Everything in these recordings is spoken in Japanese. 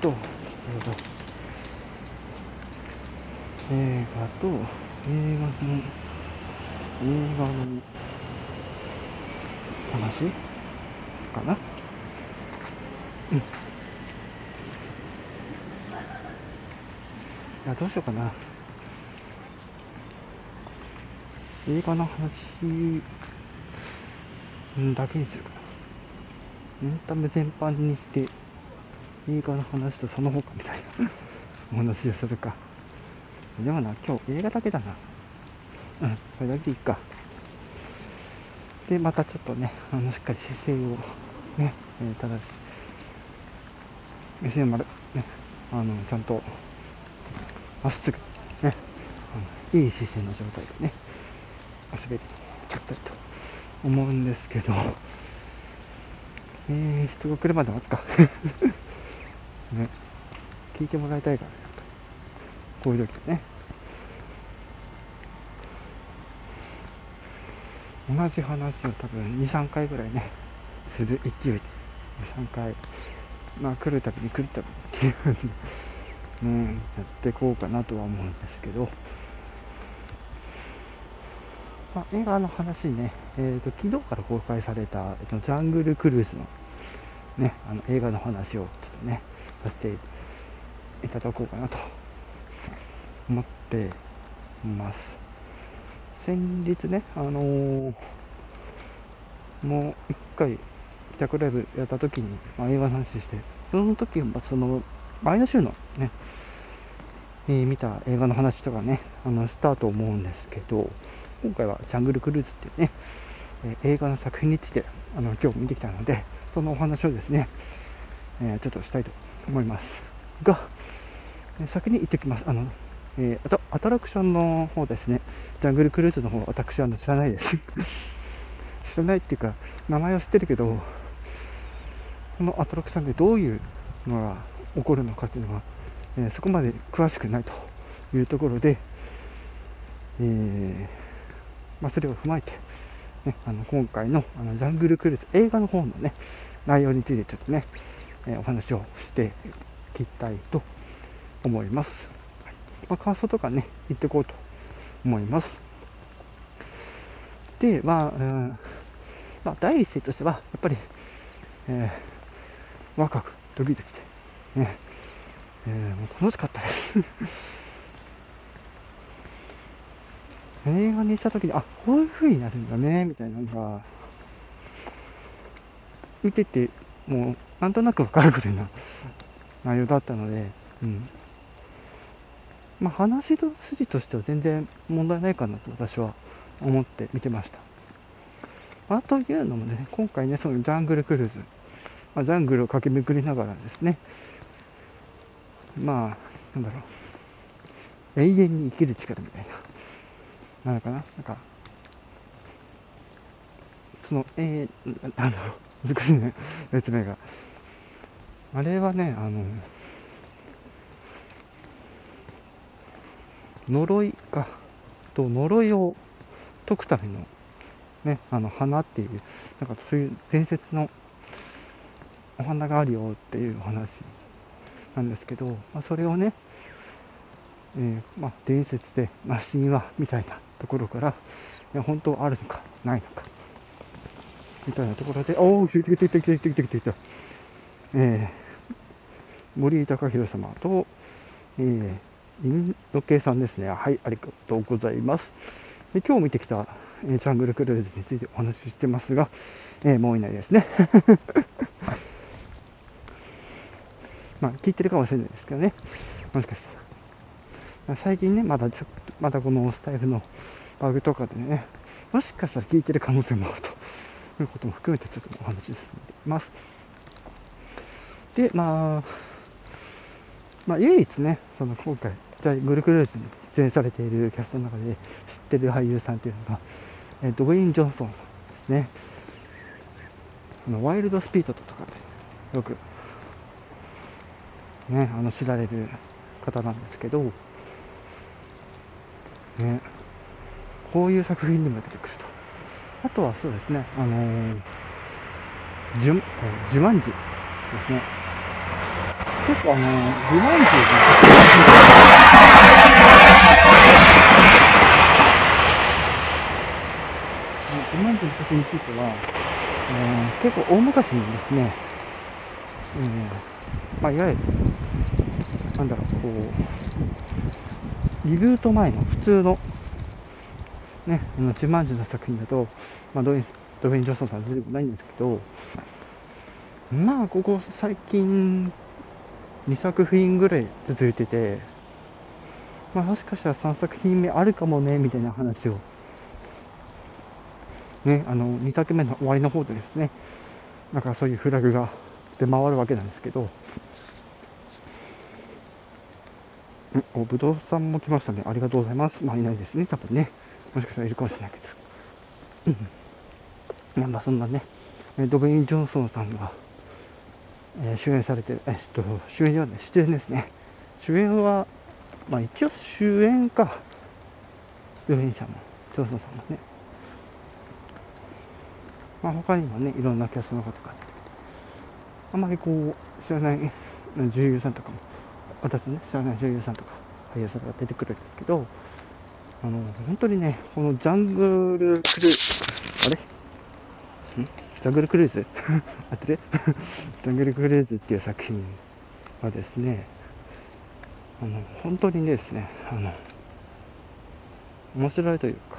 と、えーと、映画と、映画の、映画の話？かな？うん。いや、どうしようかな。映画の話だけにするかな。エンタメ全般にして映画の話とその他みたいなお話をするか。でもな、今日映画だけだな。うん、それだけでいいか。で、またちょっとね、あのしっかり姿勢をね、えー、正しい。目線まで、ね、あの、ちゃんと、まっすぐ、ね、あのいい姿勢の状態でね、おしゃべりちゃったりと思うんですけど、えー、人が来るまで待つか。ね、聞いてもらいたいから、ね、こういう時ね。同じ話を多分2、3回ぐらいね、する勢いで、2、3回、まあ来るたびに来るたびにっていう感じで、うん、やっていこうかなとは思うんですけど、まあ、映画の話ね、えーと、昨日から公開された、えーと、ジャングルクルーズの,、ね、あの映画の話をちょっとね、させていただこうかなと思ってます。先日ね、あのー、もう一回、帰宅ライブやった時に、ま、映画の話して、その時は、その、前の週のね、えー、見た映画の話とかね、あの、したと思うんですけど、今回はジャングルクルーズっていうね、えー、映画の作品について、あの、今日見てきたので、そのお話をですね、えー、ちょっとしたいと思います。が、先に言ってきます。あの、えー、アトラクションの方ですね、ジャングルクルーズの方、私は知らないです。知らないっていうか、名前は知ってるけど、このアトラクションでどういうのが起こるのかっていうのは、えー、そこまで詳しくないというところで、えー、まあ、それを踏まえて、ね、あの今回のあのジャングルクルーズ映画の方のね、内容についてちょっとね、えー、お話をしていきたいと思います。はいまあ、感想とかね、言っていこうと思います。で、まあ、うん、まあ、第一声としては、やっぱり、えー、若く、ドキドキで、ね、えー、もう楽しかったです 映画にした時に、あ、こういう風になるんだね、みたいなのが、見てて、もう、なんとなくわかるぐらいな内容だったので、うん。まあ、話の筋としては全然問題ないかなと私は思って見てました。まあ、というのもね、今回ね、そのジャングルクルーズ、まあ、ジャングルを駆け巡りながらですね、まあ、なんだろう、永遠に生きる力みたいな、なのかな、なんか、その、えー、なんだろう、難しいね、説明が。あれはね、あの、呪いか、と呪いを解くための、ね、あの花っていう、なんかそういう伝説のお花があるよっていうお話なんですけど、まあ、それをね、えー、まあ、伝説で、まあ、神話みたいなところから、いや本当あるのかないのかみたいなところで、おお、来て来て来て来て来て来て来てえー、森井隆弘様と、えー、インド系さんですね。はい、ありがとうございます。で今日見てきた、えー、ジャングルクルーズについてお話ししてますが、えー、もういないですね。まあ、聞いてるかもしれないですけどね。もしかしたら。最近ね、まだちょっと、まだこのスタイルのバグとかでね、もしかしたら聞いてる可能性もあるということも含めてちょっとお話し進んでいます。で、まあ、まあ、唯一ね、その今回、ジャイグルクルーズに出演されているキャストの中で知ってる俳優さんっていうのが、えドウェイン・ジョンソンさんですね。あのワイルドスピードとかでよく、ね、あの知られる方なんですけど、ね、こういう作品にも出てくると。あとはそうですね、あのー、ジュジュマンジですね。結構あの、自慢中自慢中の作については、えー、結構大昔にですね、えー、まあ、いわゆる、なんだろう、こう、リブート前の普通の、ね、あの、自慢中の作品だと、まあ、ドウェイン、ドウェイン・ジョソンさん出てこないんですけど、まあ、ここ最近、2作品ぐらい続いてて、まあ、もしかしたら3作品目あるかもね、みたいな話を、ね、あの、2作目の終わりの方でですね、なんかそういうフラグが出回るわけなんですけど、お、ぶどうさんも来ましたね。ありがとうございます。まあ、いないですね。多分ね。もしかしたらいるかもしれないけど。うん。まあ、そんなね、ドベイン・ジョンソンさんが、えー、主演されてる、えっと、主演はね、出演ですね。主演は、まあ一応主演か。助演者も、ジョンソンさんもね。まあ他にもね、いろんなキャストの方があまりこう、知らない女優さんとかも、私のね、知らない女優さんとか、俳優さんとか出てくるんですけど、あの、本当にね、このジャングルクルー、あれ？ん？ジャングルクルーズ？あってる？ジャングルクルーズっていう作品はですね、あの、本当にですね、あの、面白いというか、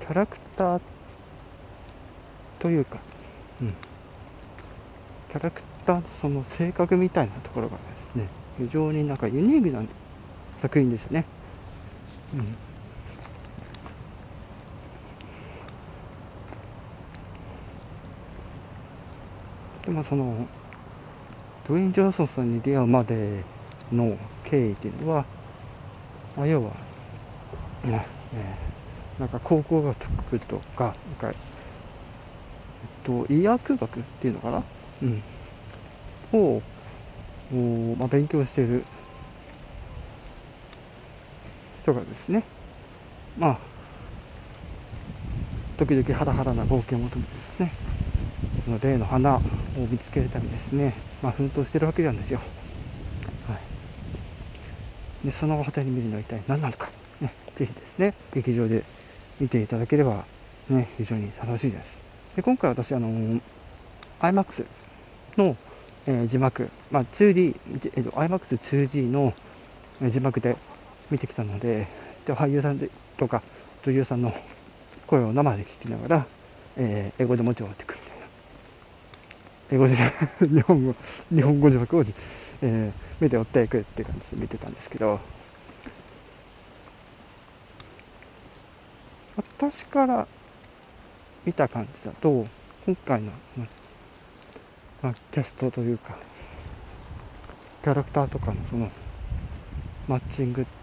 キャラクターというか、うん、キャラクターその性格みたいなところがですね、非常になんかユニークなんで作品ですね。うんでもそのドウェイン・ジョンソンさんに出会うまでの経緯っていうのは、まあ、要は、ねえー、なんか考古学とか、なんか、えっと、医薬学っていうのかな？うん。を、まあ、勉強してる人がですね、まあ、時々ハラハラな冒険を求めてですね、その例の花を見つけるためにですね、まあ、奮闘してるわけなんですよ。はい、でその果てに見るのは一体何なのか、ね、ぜひですね、劇場で見ていただければ、ね、非常に楽しいです。で今回私、あの IMAX の、えー、字幕、まあ、2D、えー、IMAX2D の字幕で見てきたので、で俳優さんでとか女優さんの声を生で聞きながら、えー、英語でもちろんってくみたいな。英語で 日本語、日本語字幕を、えー、目で追っていくって感じで見てたんですけど、私から見た感じだと、今回の、まあ、キャストというか、キャラクターとかのその、マッチングって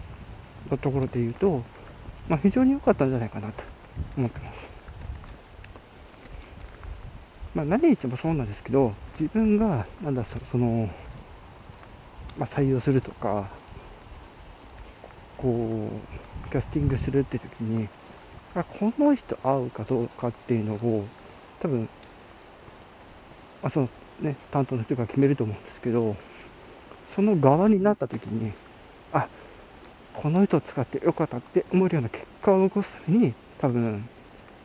のところで言うと、まあ、非常に良かったんじゃないかなと思ってます。まあ、何にしてもそうなんですけど、自分が、なんだ、その、まあ、採用するとか、こう、キャスティングするって時に、あこの人合うかどうかっていうのを、多分、まあ、そのね、担当の人が決めると思うんですけど、その側になった時に、あ、この人を使ってよかったって思えるような結果を残すために、多分、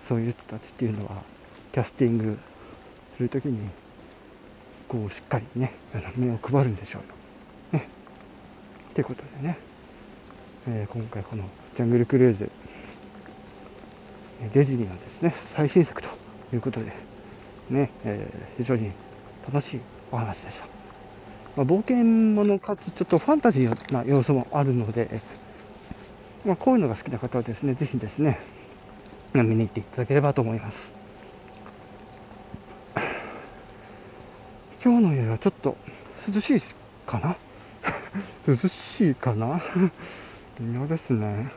そういう人たちっていうのは、キャスティングするときに、こう、しっかりね、目を配るんでしょうよ。ね。ということでね、えー、今回このジャングルクルーズ、デジニーのですね、最新作ということで、ね、えー、非常に楽しいお話でした。まあ、冒険者かつちょっとファンタジーな要素もあるので、まあ、こういうのが好きな方はですね、ぜひですね、見に行っていただければと思います。今日の夜はちょっと涼しいかな？涼しいかな？微妙ですね。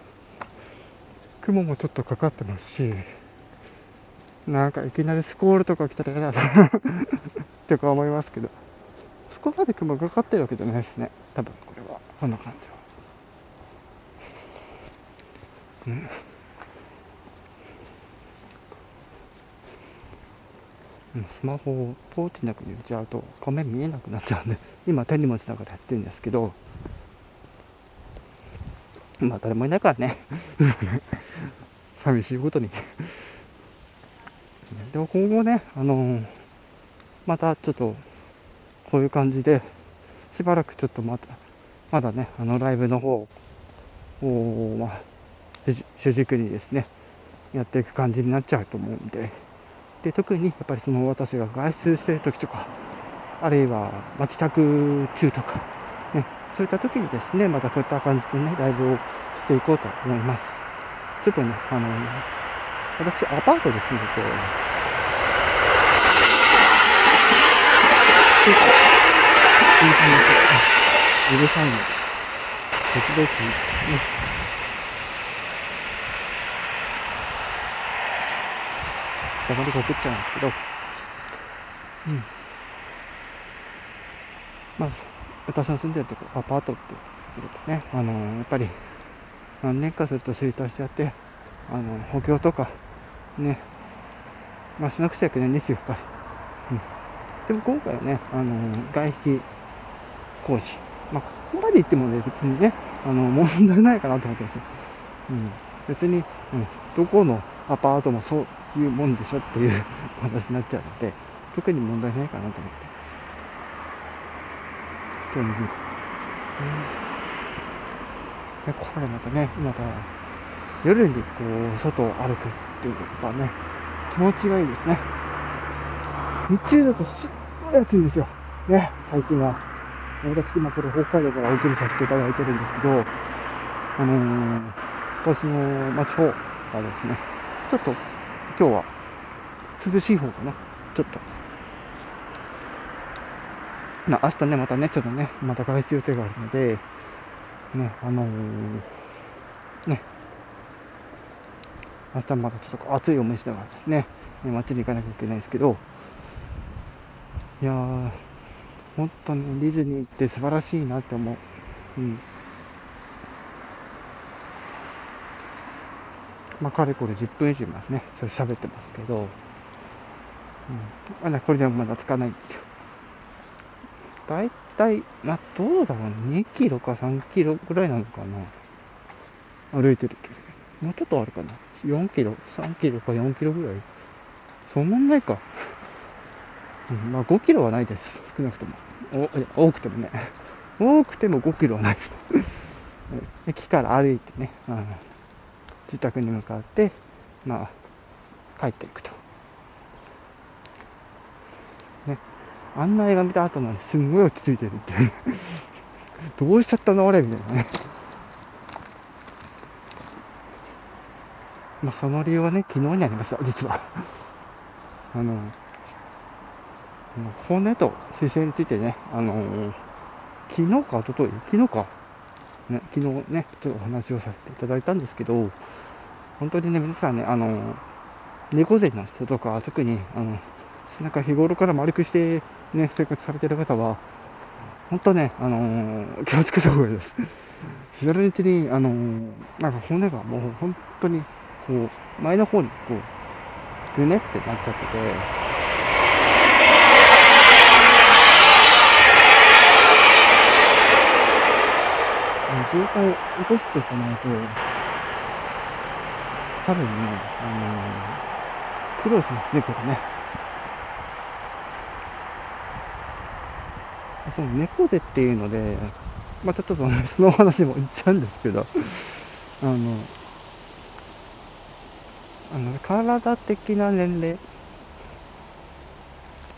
雲もちょっとかかってますし、なんかいきなりスコールとか来たら嫌だな ってか思いますけど、こまで雲かかってるわけじゃないですね。多分これは。こんな感じは。スマホをポーチの中に入れちゃうと画面見えなくなっちゃうんで、今手に持ちながらやってるんですけど、まあ誰もいないからね。寂しいことに。でも今後ね、あのー、またちょっと、こういう感じで、しばらくちょっとまた、まだね、あのライブの方を、まあ、主軸にですね、やっていく感じになっちゃうと思うんで、で特にやっぱりその私が外出してる時とか、あるいは、ま、帰宅中とか、ね、そういった時にですね、またこういった感じでね、ライブをしていこうと思います。ちょっとね、あの、私、アパートで住んでて、結構、いい感じで、うるさいので、時々ね、黙りが送っちゃうん。ですけど、うん。まあ、私の住ん。でるところ、アパートってことね、あのー、やっぱり、何年かすると衰退しちゃって、あの、補強とか、ね、まあ、しなくちゃいけないん。ですよ、やっぱり。うん。でも今回はね、あの、外壁工事、まあ、ここまで行ってもね、別にね、あの、問題ないかなと思ってますよ。うん。別に、うん、どこのアパートもそういうもんでしょっていう 話になっちゃうので、特に問題ないかなと思って。今日右。うん、これまたね、また夜にこう、外を歩くっていうのがね、気持ちがいいですね。日中だとすっ暑いですよ。ね、最近は。私、今これ北海道からお送りさせていただいてるんですけど、あのー、私の町方がですね、ちょっと今日は涼しい方かな。ちょっと。な、明日ね、またね、ちょっとね、また外出予定があるので、ね、あのー、ね、明日またちょっと暑い思いしながらですね、街に行かなきゃいけないですけど、いやー、本当にディズニーって素晴らしいなって思う。うん。まあ、かれこれ10分以上ますね、それ喋ってますけど、うん、まだこれでもまだつかないんですよ。だいたい、まあ、どうだろうね、2キロか3キロぐらいなのかな。歩いてるけど。もうちょっとあるかな。4キロ、3キロか4キロぐらい。そんなにないか。まあ5キロはないです。少なくとも。おいや多くてもね。多くても5キロはないです。駅から歩いてね、うん自宅に向かって、まあ、帰っていくと。ね。案内が見た後のすんごい落ち着いてるって。どうしちゃったの？俺みたいなね。まあ、その理由はね、昨日にありました、実は。あの、骨と姿勢についてね、あの昨日か、おととい、昨日か、ね、昨日ね、ちょっとお話をさせていただいたんですけど、本当にね、皆さんね、あの、猫背の人とか、特に、あの、背中日頃から丸くしてね、生活されてる方は、本当ね、あのー、気をつけた方がいいです。知らないうちに、あの、なんか骨がもう本当に、こう、前の方にこう、ぐねってなっちゃってて、渋滞を起こしていかないと、多分ね、あのー、苦労しますね、これね。その猫背っていうので、またちょっと、その話も言っちゃうんですけど、あの、あの体的な年齢、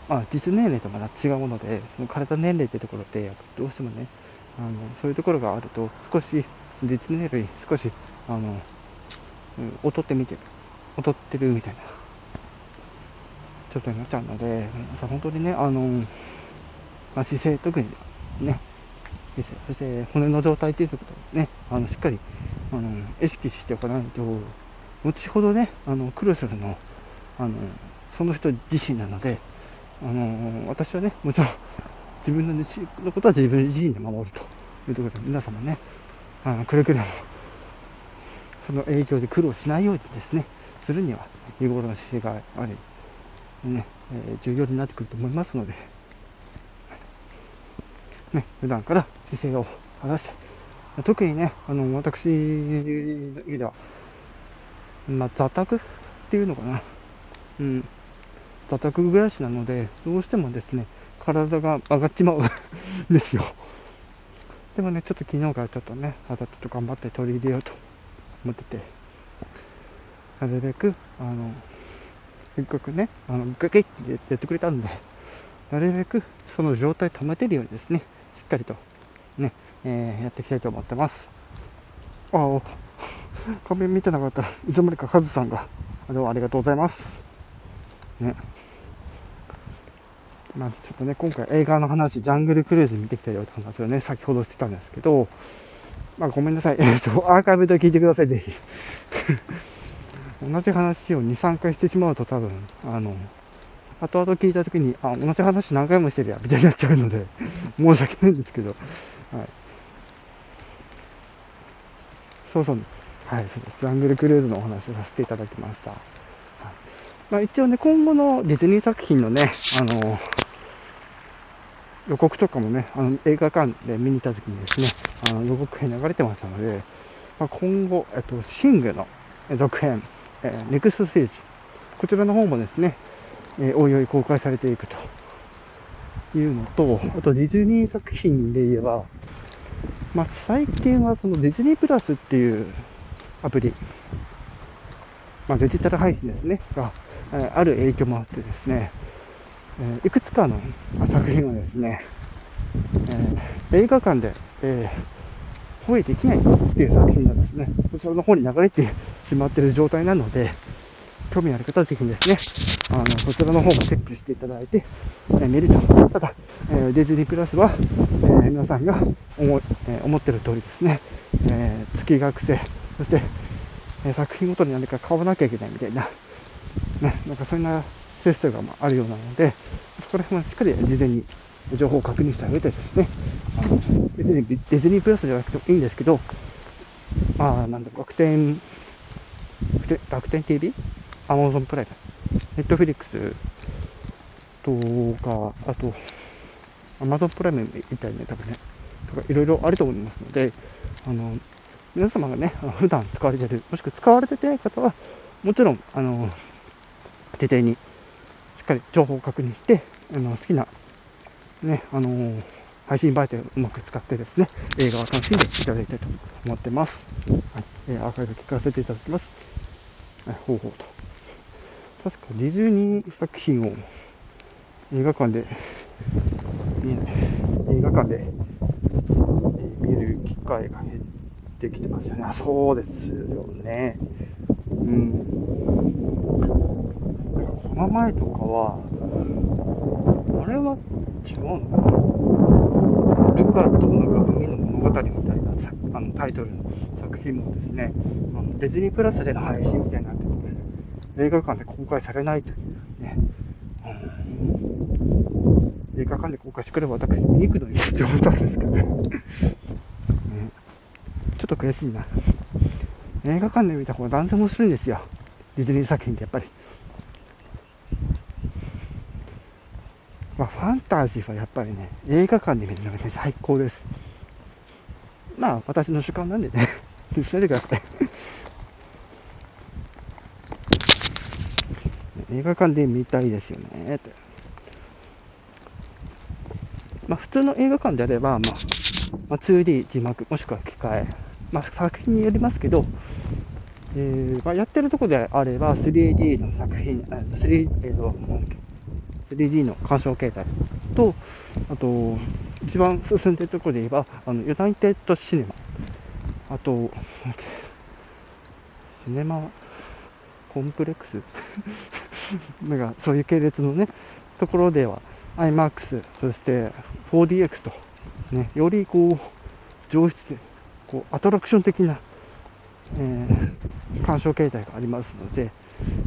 まあ、実年齢とまた違うもので、その体年齢ってところで、どうしてもね、あのそういうところがあると少し実年齢少しあの、劣ってみてる。劣ってるみたいな。ちょっとになっちゃうのでさ本当にねあの、まあ、姿勢特にね姿勢そして骨の状態っていうことをねあのしっかりあの意識しておかないと後ほどねあの苦労するのあのその人自身なのであの私はねもちろん自分ののことは自分自身で守るというところで、皆様ね、あのくれぐれも、その影響で苦労しないようにですね、するには、日頃の姿勢があり、ね、えー、重要になってくると思いますので、ね、普段から姿勢を正して、特にね、あの、私では、まあ、座卓っていうのかな。うん。座卓暮らしなので、どうしてもですね、体が上がっちまうん ですよ。でもね、ちょっと昨日からちょっとね、またちょっと頑張って取り入れようと思ってて、なるべく、あの、せっかくね、あの、ガキってやってくれたんで、なるべくその状態保てるようにですね、しっかりとね、えー、やっていきたいと思ってます。ああ、画面見てなかったらいつの間にかカズさんが、どうもありがとうございます。ね。まずちょっとね、今回映画の話、ジャングルクルーズ見てきたよって話をね、先ほどしてたんですけど、まあごめんなさい。えっと、アーカイブで聞いてください、ぜひ。同じ話を2、3回してしまうと多分、あの、後々聞いたときに、あ、同じ話何回もしてるや、みたいになっちゃうので、申し訳ないんですけど、はい。そうそう、はい、そうです。ジャングルクルーズのお話をさせていただきました。はい、まあ、一応ね、今後のディズニー作品のね、あの、予告とかもね、あの映画館で見に行った時にですね、あの予告編流れてましたので、まあ、今後、えっと、シングの続編、えー、ネクストステージ、こちらの方もですね、えー、おいおい公開されていくというのと、あとディズニー作品で言えば、まあ、最近はそのディズニープラスっていうアプリ、まあ、デジタル配信ですね、が、えある影響もあってですね、えいくつかの作品がですね、え映画館で、え、放映できないっていう作品がですね、こちらの方に流れてしまっている状態なので、興味ある方はぜひですね、あの、そちらの方もチェックしていただいて、えー、見ると。ただ、えー、ディズニープラスは、えー、皆さんが思,、え思ってる通りですね、え月額制、そして、え作品ごとに何か買わなきゃいけないみたいな、ね、なんかそんなシステムがあるようなので、そこら辺はしっかり事前に情報を確認した上でですね、あの別にディズニープラスじゃなくてもいいんですけど、あなんだ、楽天、楽天 TV? アマゾンプライム、ネットフリックスとか、あと、アマゾンプライムみたいな、多分ね、とかいろいろあると思いますので、あの、皆様がね、普段使われてる、もしくは使われてない方は、もちろん、あの、徹底にしっかり情報を確認して、あの好きな、ね、あの配信媒体をうまく使ってですね、映画を楽しんでいただきたいと思ってます。はい、えー、アーカイブ聞かせていただきます。はい、ほうほうと。確かディズニー作品を映画館で見映画館で見る機会が減ってきてますよね。そうですよね。うん。この前とかは、あれは違うのかなルカとなんか海の物語みたいなあのタイトルの作品もですね、ディズニープラスでの配信みたいになってて、映画館で公開されないというね、うん、映画館で公開してくれば私見に行くのにって思ったんですけど、ねちょっと悔しいな。映画館で見た方が断然面白いんですよ。ディズニー作品ってやっぱり。まあ、ファンタジーはやっぱりね、映画館で見るのがね、最高です。まあ、私の主観なんでね、しないでください。映画館で見たいですよねって。まあ、普通の映画館であれば、まあ、まあ、2D 字幕、もしくは機械、まあ、作品によりますけど、えーまあ、やってるとこであれば 3D の作品、3, えーと 3D の鑑賞形態と、あと、一番進んでるとこで言えば、あのユナイテッドシネマ、あと、シネマコンプレックス？なんかそういう系列のね、ところでは iMAX、そして 4DX と、ね、よりこう、上質で、こう、アトラクション的な、えー、鑑賞形態がありますので、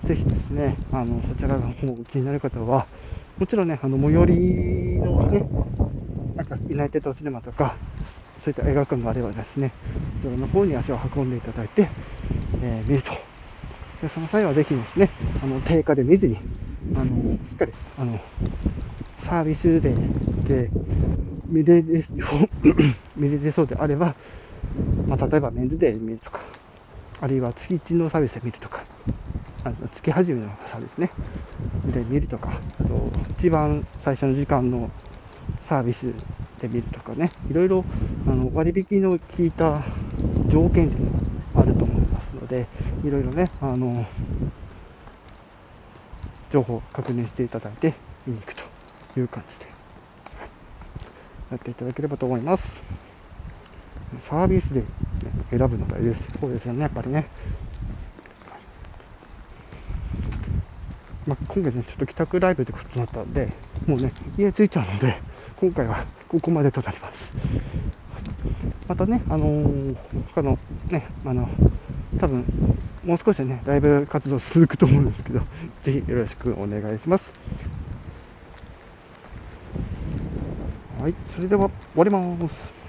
ぜひですね、あの、そちらの方気になる方は、もちろんね、あの、最寄りのね、なんか、ユナイテッドシネマとか、そういった映画館があればですね、そちらの方に足を運んでいただいて、えー、見ると。でその際はぜひですね、あの定価で見ずに、あの、しっかり、あの、サービスデーで見れる 見れそうであれば、まあ、例えばメンズデーで見るとか、あるいは月1のサービスで見るとか、あの月始めのサービスね、で見るとか、あと、一番最初の時間のサービスで見るとかね、いろいろあの割引の効いた条件っていうのがあると思いますので、いろいろね、あの、情報を確認していただいて見に行くという感じで、やっていただければと思います。サービスで、選ぶのがいいです。そうですよね、やっぱりね。まあ、今回ね、ちょっと帰宅ライブってことになったんで、もうね、家着いちゃうので、今回はここまでとなります。またね、あのー、他のね、あの、多分、もう少しでね、ライブ活動続くと思うんですけど、ぜひよろしくお願いします。はい、それでは終わります。